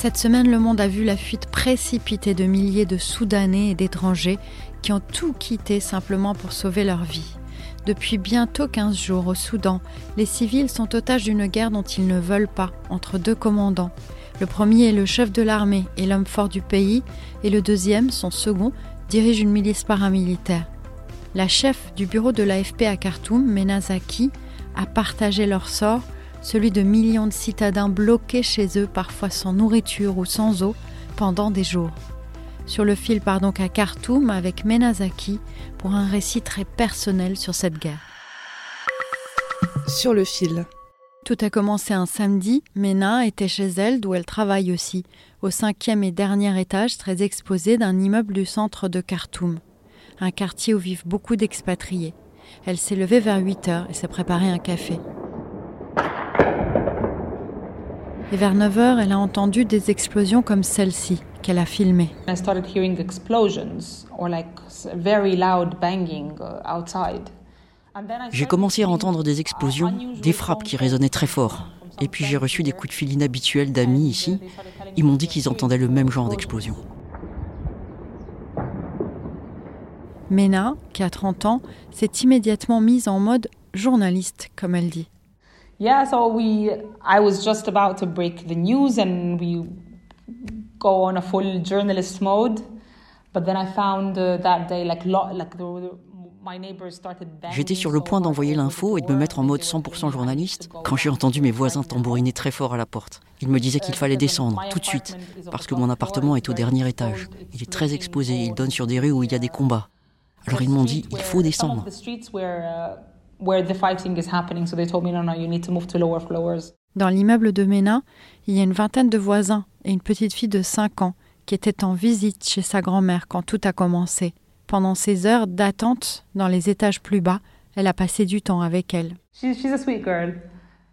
Cette semaine, le monde a vu la fuite précipitée de milliers de Soudanais et d'étrangers qui ont tout quitté simplement pour sauver leur vie. Depuis bientôt 15 jours au Soudan, les civils sont otages d'une guerre dont ils ne veulent pas, entre deux commandants. Le premier est le chef de l'armée et l'homme fort du pays, et le deuxième, son second, dirige une milice paramilitaire. La chef du bureau de l'AFP à Khartoum, Menazaki, a partagé leur sort, celui de millions de citadins bloqués chez eux, parfois sans nourriture ou sans eau, pendant des jours. Sur le fil part donc à Khartoum avec Menazaki pour un récit très personnel sur cette guerre. Sur le fil. Tout a commencé un samedi. Mena était chez elle, d'où elle travaille aussi, au cinquième et dernier étage très exposé d'un immeuble du centre de Khartoum, un quartier où vivent beaucoup d'expatriés. Elle s'est levée vers 8 heures et s'est préparé un café. Et vers 9 heures, elle a entendu des explosions comme celle-ci qu'elle a filmée. I started hearing explosions or like very loud banging uh, outside. J'ai started commencé à entendre des explosions, des frappes qui résonnaient très fort. Et puis j'ai reçu des coups de fil inhabituels d'amis ici. Ils m'ont dit qu'ils entendaient le même genre d'explosion. Mena, qui a 30 ans, s'est immédiatement mise en mode journaliste, comme elle dit. Yeah, so we I was just about to break the news and we go on a full journalist mode. But then I found uh, that day like lo- like the, the-. J'étais sur le point d'envoyer l'info et de me mettre en mode because they were 100% really journaliste quand j'ai entendu mes voisins tambouriner très fort à la porte. Ils me disaient qu'il fallait descendre tout de suite parce que mon appartement est au dernier étage. Il est très exposé, il donne sur des rues où il y a des combats. Alors ils m'ont dit il faut descendre. Where the fighting is happening, so they told me, no, no, you need to move to lower floors. Dans l'immeuble de Mena, il y a une vingtaine de voisins et une petite fille de 5 ans qui était en visite chez sa grand-mère quand tout a commencé. Pendant ces heures d'attente dans les étages plus bas, elle a passé du temps avec elle. She's, she's a sweet girl.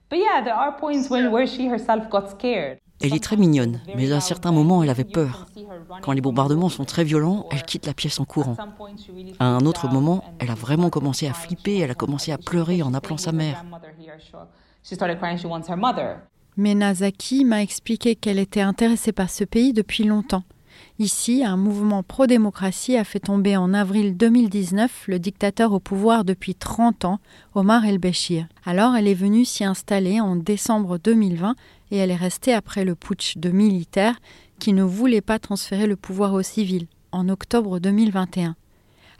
But yeah, there are points where, where she herself got scared. Elle est très mignonne, mais à un certain moment elle avait peur. Quand les bombardements sont très violents, elle quitte la pièce en courant. À un autre moment, elle a vraiment commencé à flipper, elle a commencé à pleurer en appelant sa mère. Mother. Menazaki m'a expliqué qu'elle était intéressée par ce pays depuis longtemps. Ici, un mouvement pro-démocratie a fait tomber en avril 2019 le dictateur au pouvoir depuis 30 ans, Omar el-Béchir. Alors elle est venue s'y installer en décembre 2020 et elle est restée après le putsch de militaires qui ne voulaient pas transférer le pouvoir aux civils en octobre 2021,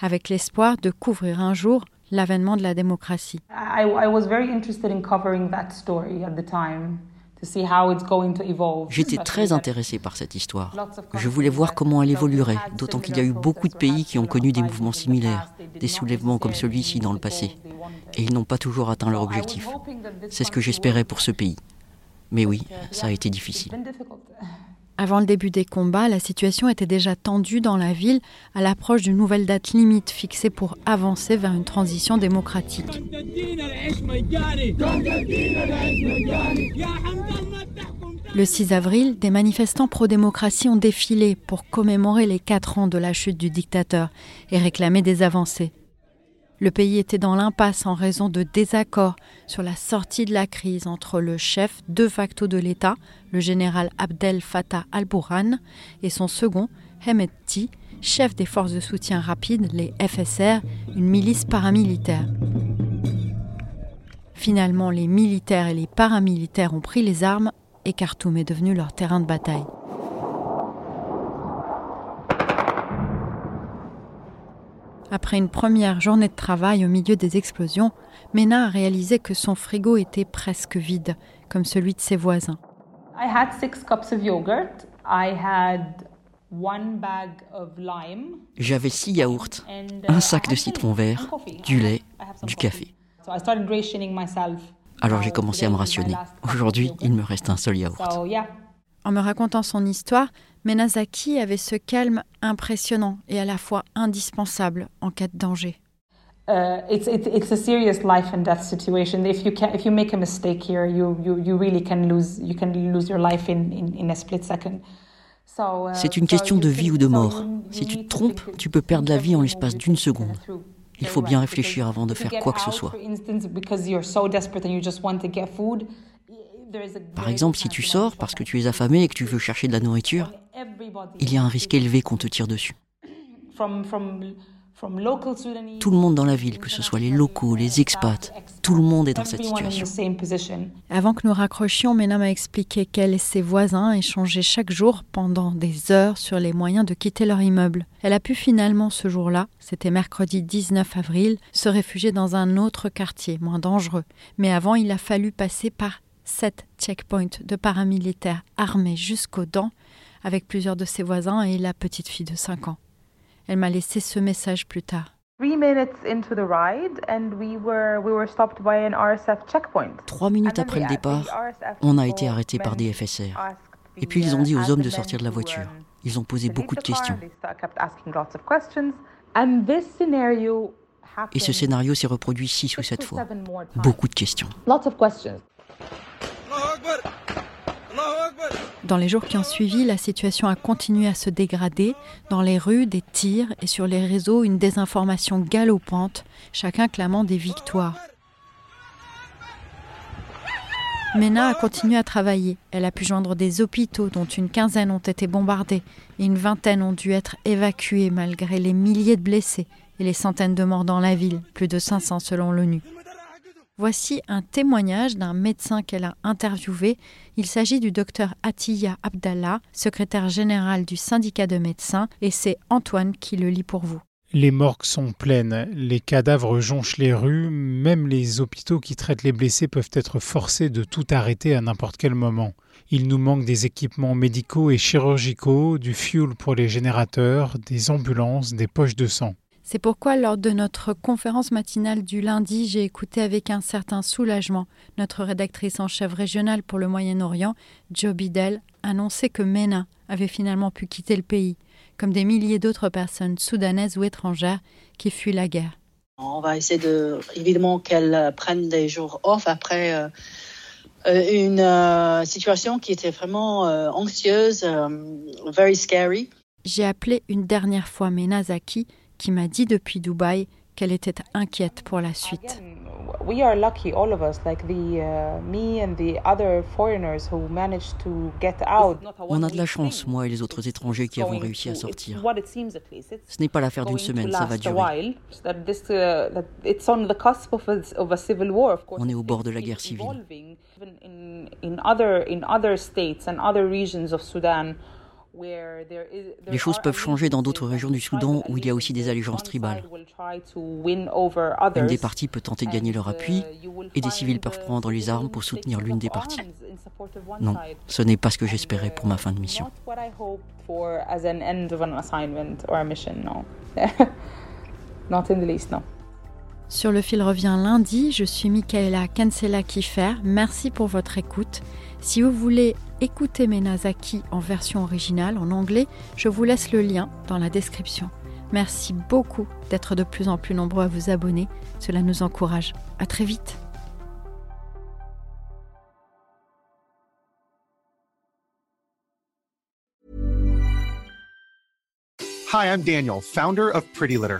avec l'espoir de couvrir un jour l'avènement de la démocratie. I, I was very interested in covering that story at the time to see how it's going to evolve. J'étais très intéressée par cette histoire. Je voulais voir comment elle évoluerait, d'autant qu'il y a eu beaucoup de pays qui ont connu des mouvements similaires, des soulèvements comme celui-ci dans le passé. Et ils n'ont pas toujours atteint leur objectif. C'est ce que j'espérais pour ce pays. Mais oui, ça a été difficile. Avant le début des combats, la situation était déjà tendue dans la ville à l'approche d'une nouvelle date limite fixée pour avancer vers une transition démocratique. Le 6 avril, des manifestants pro-démocratie ont défilé pour commémorer les quatre ans de la chute du dictateur et réclamer des avancées. Le pays était dans l'impasse en raison de désaccords sur la sortie de la crise entre le chef de facto de l'État, le général Abdel Fattah al-Burhan, et son second, Hemedti, chef des forces de soutien rapide, les FSR, une milice paramilitaire. Finalement, les militaires et les paramilitaires ont pris les armes et Khartoum est devenu leur terrain de bataille. Après une première journée de travail au milieu des explosions, Mena a réalisé que son frigo était presque vide, comme celui de ses voisins. I had six cups of yogurt. I had one bag of lime J'avais six yaourts, and uh, un sac I de citron vert, du lait, du café. So I started rationing myself. Alors j'ai Uh, commencé à me rationner. Aujourd'hui, yogurt. il me reste un seul yaourt. En me racontant son histoire, Menazaki avait ce calme impressionnant et à la fois indispensable en cas de danger. Uh, it's, it's it's a serious life and death situation. If you can, if you make a mistake here, you, you, you really can lose you can lose your life in, in, in a split second. So, uh, C'est une question de vie ou de mort. you- Si tu te trompes, tu peux perdre la vie en l'espace d'une seconde. Il faut bien right, réfléchir avant de faire quoi que ce soit. For instance, because you're so desperate and you just want to get food, there is a Par exemple, si tu sors parce que tu es affamé et que tu veux chercher de la nourriture, il y a un risque élevé qu'on te tire dessus. Tout le monde dans la ville, que ce soit les locaux, les expats, tout le monde est dans cette situation. Avant que nous raccrochions, Mena m'a expliqué qu'elle et ses voisins échangeaient chaque jour pendant des heures sur les moyens de quitter leur immeuble. Elle a pu finalement ce jour-là, c'était mercredi 19 avril, se réfugier dans un autre quartier, moins dangereux. Mais avant, il a fallu passer par sept checkpoints de paramilitaires armés jusqu'aux dents, avec plusieurs de ses voisins et la petite fille de 5 ans. Elle m'a laissé ce message plus tard. Three minutes into the ride, and we were we were stopped by an RSF checkpoint. Trois minutes après le départ, on a été arrêté par des FSR. Et puis ils ont dit aux hommes de sortir de la voiture. Ils ont posé beaucoup de questions. Et ce scénario s'est reproduit six ou sept fois. Beaucoup de questions. Dans les jours qui ont suivi, la situation a continué à se dégrader. Dans les rues, des tirs et sur les réseaux, une désinformation galopante, chacun clamant des victoires. Mena a continué à travailler. Elle a pu joindre des hôpitaux dont une quinzaine ont été bombardés et une vingtaine ont dû être évacués malgré les milliers de blessés et les centaines de morts dans la ville, plus de 500 selon l'ONU. Voici un témoignage d'un médecin qu'elle a interviewé. Il s'agit du docteur Atiya Abdallah, secrétaire général du syndicat de médecins, et c'est Antoine qui le lit pour vous. Les morgues sont pleines, les cadavres jonchent les rues, même les hôpitaux qui traitent les blessés peuvent être forcés de tout arrêter à n'importe quel moment. Il nous manque des équipements médicaux et chirurgicaux, du fuel pour les générateurs, des ambulances, des poches de sang. C'est pourquoi lors de notre conférence matinale du lundi, j'ai écouté avec un certain soulagement notre rédactrice en chef régionale pour le Moyen-Orient, Joe Bidel, annoncer que Mena avait finalement pu quitter le pays, comme des milliers d'autres personnes soudanaises ou étrangères qui fuient la guerre. On va essayer de, évidemment, qu'elle prenne des jours off après euh, une euh, situation qui était vraiment euh, anxieuse, very scary. J'ai appelé une dernière fois Mena Zaki, qui m'a dit depuis Dubaï qu'elle était inquiète pour la suite. We are lucky, all of us, like the uh, me and the other foreigners who managed to get out. On a de la chance, moi et les autres étrangers qui avons réussi à sortir. Ce n'est pas l'affaire d'une semaine, ça va durer. On est au bord de la guerre civile. Les choses peuvent changer dans d'autres régions du Soudan où il y a aussi des allégeances tribales. Une des parties peut tenter de gagner leur appui et des civils peuvent prendre les armes pour soutenir l'une des parties. Non, ce n'est pas ce que j'espérais pour ma fin de mission. Sur le fil revient lundi, je suis Michaela Kansela Kiffer. Merci pour votre écoute. Si vous voulez écouter Menazaki en version originale, en anglais, je vous laisse le lien dans la description. Merci beaucoup d'être de plus en plus nombreux à vous abonner. Cela nous encourage. À très vite. Hi, I'm Daniel, founder of Pretty Litter.